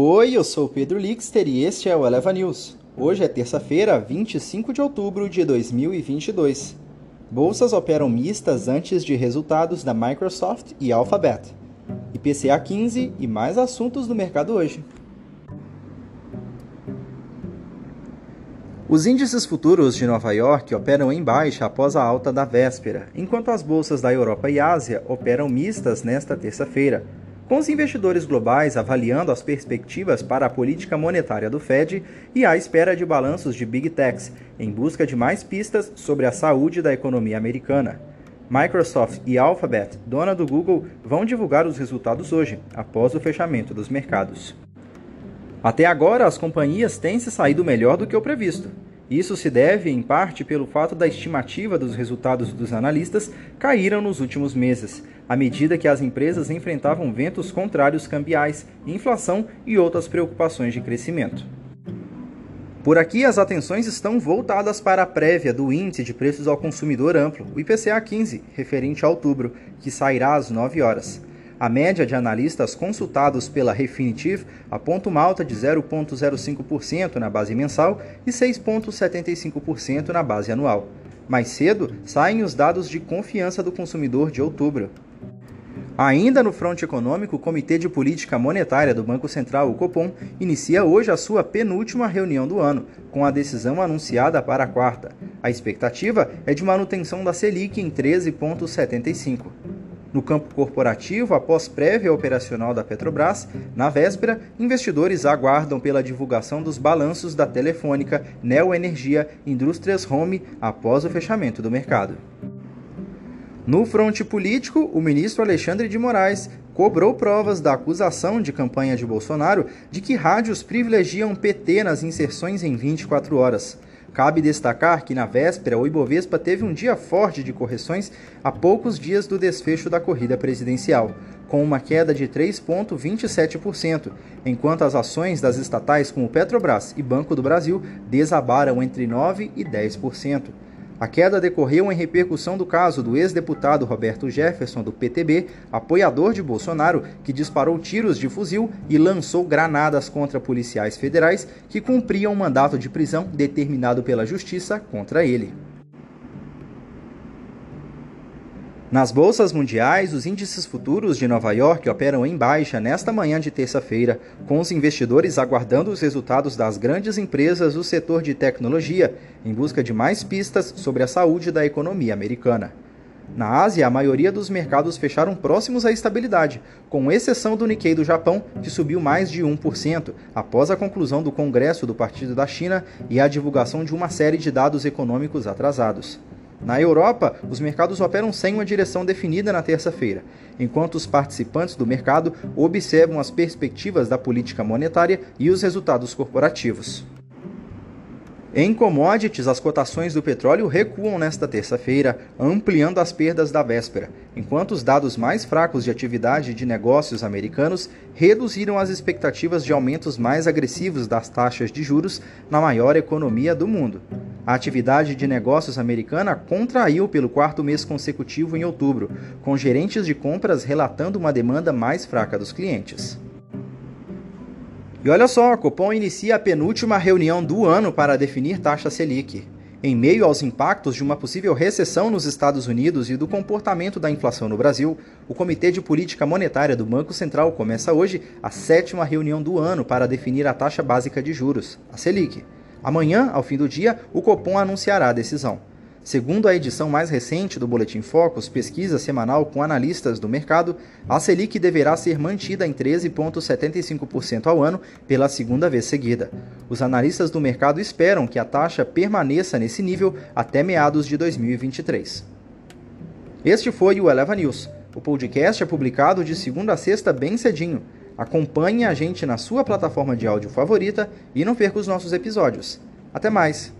Oi, eu sou Pedro Lixter e este é o Eleva News. Hoje é terça-feira, 25 de outubro de 2022. Bolsas operam mistas antes de resultados da Microsoft e Alphabet. IPCA 15 e mais assuntos do mercado hoje. Os índices futuros de Nova York operam em baixa após a alta da véspera, enquanto as bolsas da Europa e Ásia operam mistas nesta terça-feira, com os investidores globais avaliando as perspectivas para a política monetária do Fed e à espera de balanços de Big Techs, em busca de mais pistas sobre a saúde da economia americana. Microsoft e Alphabet, dona do Google, vão divulgar os resultados hoje, após o fechamento dos mercados. Até agora, as companhias têm se saído melhor do que o previsto. Isso se deve, em parte, pelo fato da estimativa dos resultados dos analistas caíram nos últimos meses, à medida que as empresas enfrentavam ventos contrários cambiais, inflação e outras preocupações de crescimento. Por aqui, as atenções estão voltadas para a prévia do Índice de Preços ao Consumidor Amplo, o IPCA 15, referente a outubro, que sairá às 9 horas. A média de analistas consultados pela Refinitiv aponta uma alta de 0,05% na base mensal e 6,75% na base anual. Mais cedo, saem os dados de confiança do consumidor de outubro. Ainda no fronte econômico, o Comitê de Política Monetária do Banco Central, o Copom, inicia hoje a sua penúltima reunião do ano, com a decisão anunciada para a quarta. A expectativa é de manutenção da Selic em 13,75. No campo corporativo, após prévia operacional da Petrobras, na véspera, investidores aguardam pela divulgação dos balanços da Telefônica, Neoenergia, Indústrias Home após o fechamento do mercado. No fronte político, o ministro Alexandre de Moraes cobrou provas da acusação de campanha de Bolsonaro de que rádios privilegiam PT nas inserções em 24 horas. Cabe destacar que na véspera o Ibovespa teve um dia forte de correções a poucos dias do desfecho da corrida presidencial, com uma queda de 3,27%, enquanto as ações das estatais como Petrobras e Banco do Brasil desabaram entre 9% e 10%. A queda decorreu em repercussão do caso do ex-deputado Roberto Jefferson, do PTB, apoiador de Bolsonaro, que disparou tiros de fuzil e lançou granadas contra policiais federais que cumpriam um mandato de prisão determinado pela Justiça contra ele. Nas bolsas mundiais, os índices futuros de Nova York operam em baixa nesta manhã de terça-feira, com os investidores aguardando os resultados das grandes empresas do setor de tecnologia, em busca de mais pistas sobre a saúde da economia americana. Na Ásia, a maioria dos mercados fecharam próximos à estabilidade, com exceção do Nikkei do Japão, que subiu mais de 1%, após a conclusão do Congresso do Partido da China e a divulgação de uma série de dados econômicos atrasados. Na Europa, os mercados operam sem uma direção definida na terça-feira, enquanto os participantes do mercado observam as perspectivas da política monetária e os resultados corporativos. Em commodities, as cotações do petróleo recuam nesta terça-feira, ampliando as perdas da véspera, enquanto os dados mais fracos de atividade de negócios americanos reduziram as expectativas de aumentos mais agressivos das taxas de juros na maior economia do mundo. A atividade de negócios americana contraiu pelo quarto mês consecutivo em outubro, com gerentes de compras relatando uma demanda mais fraca dos clientes. E olha só, a Copom inicia a penúltima reunião do ano para definir taxa Selic. Em meio aos impactos de uma possível recessão nos Estados Unidos e do comportamento da inflação no Brasil, o Comitê de Política Monetária do Banco Central começa hoje a sétima reunião do ano para definir a taxa básica de juros, a Selic. Amanhã, ao fim do dia, o Copom anunciará a decisão. Segundo a edição mais recente do Boletim Focus, pesquisa semanal com analistas do mercado, a Selic deverá ser mantida em 13,75% ao ano pela segunda vez seguida. Os analistas do mercado esperam que a taxa permaneça nesse nível até meados de 2023. Este foi o Eleva News. O podcast é publicado de segunda a sexta bem cedinho. Acompanhe a gente na sua plataforma de áudio favorita e não perca os nossos episódios. Até mais!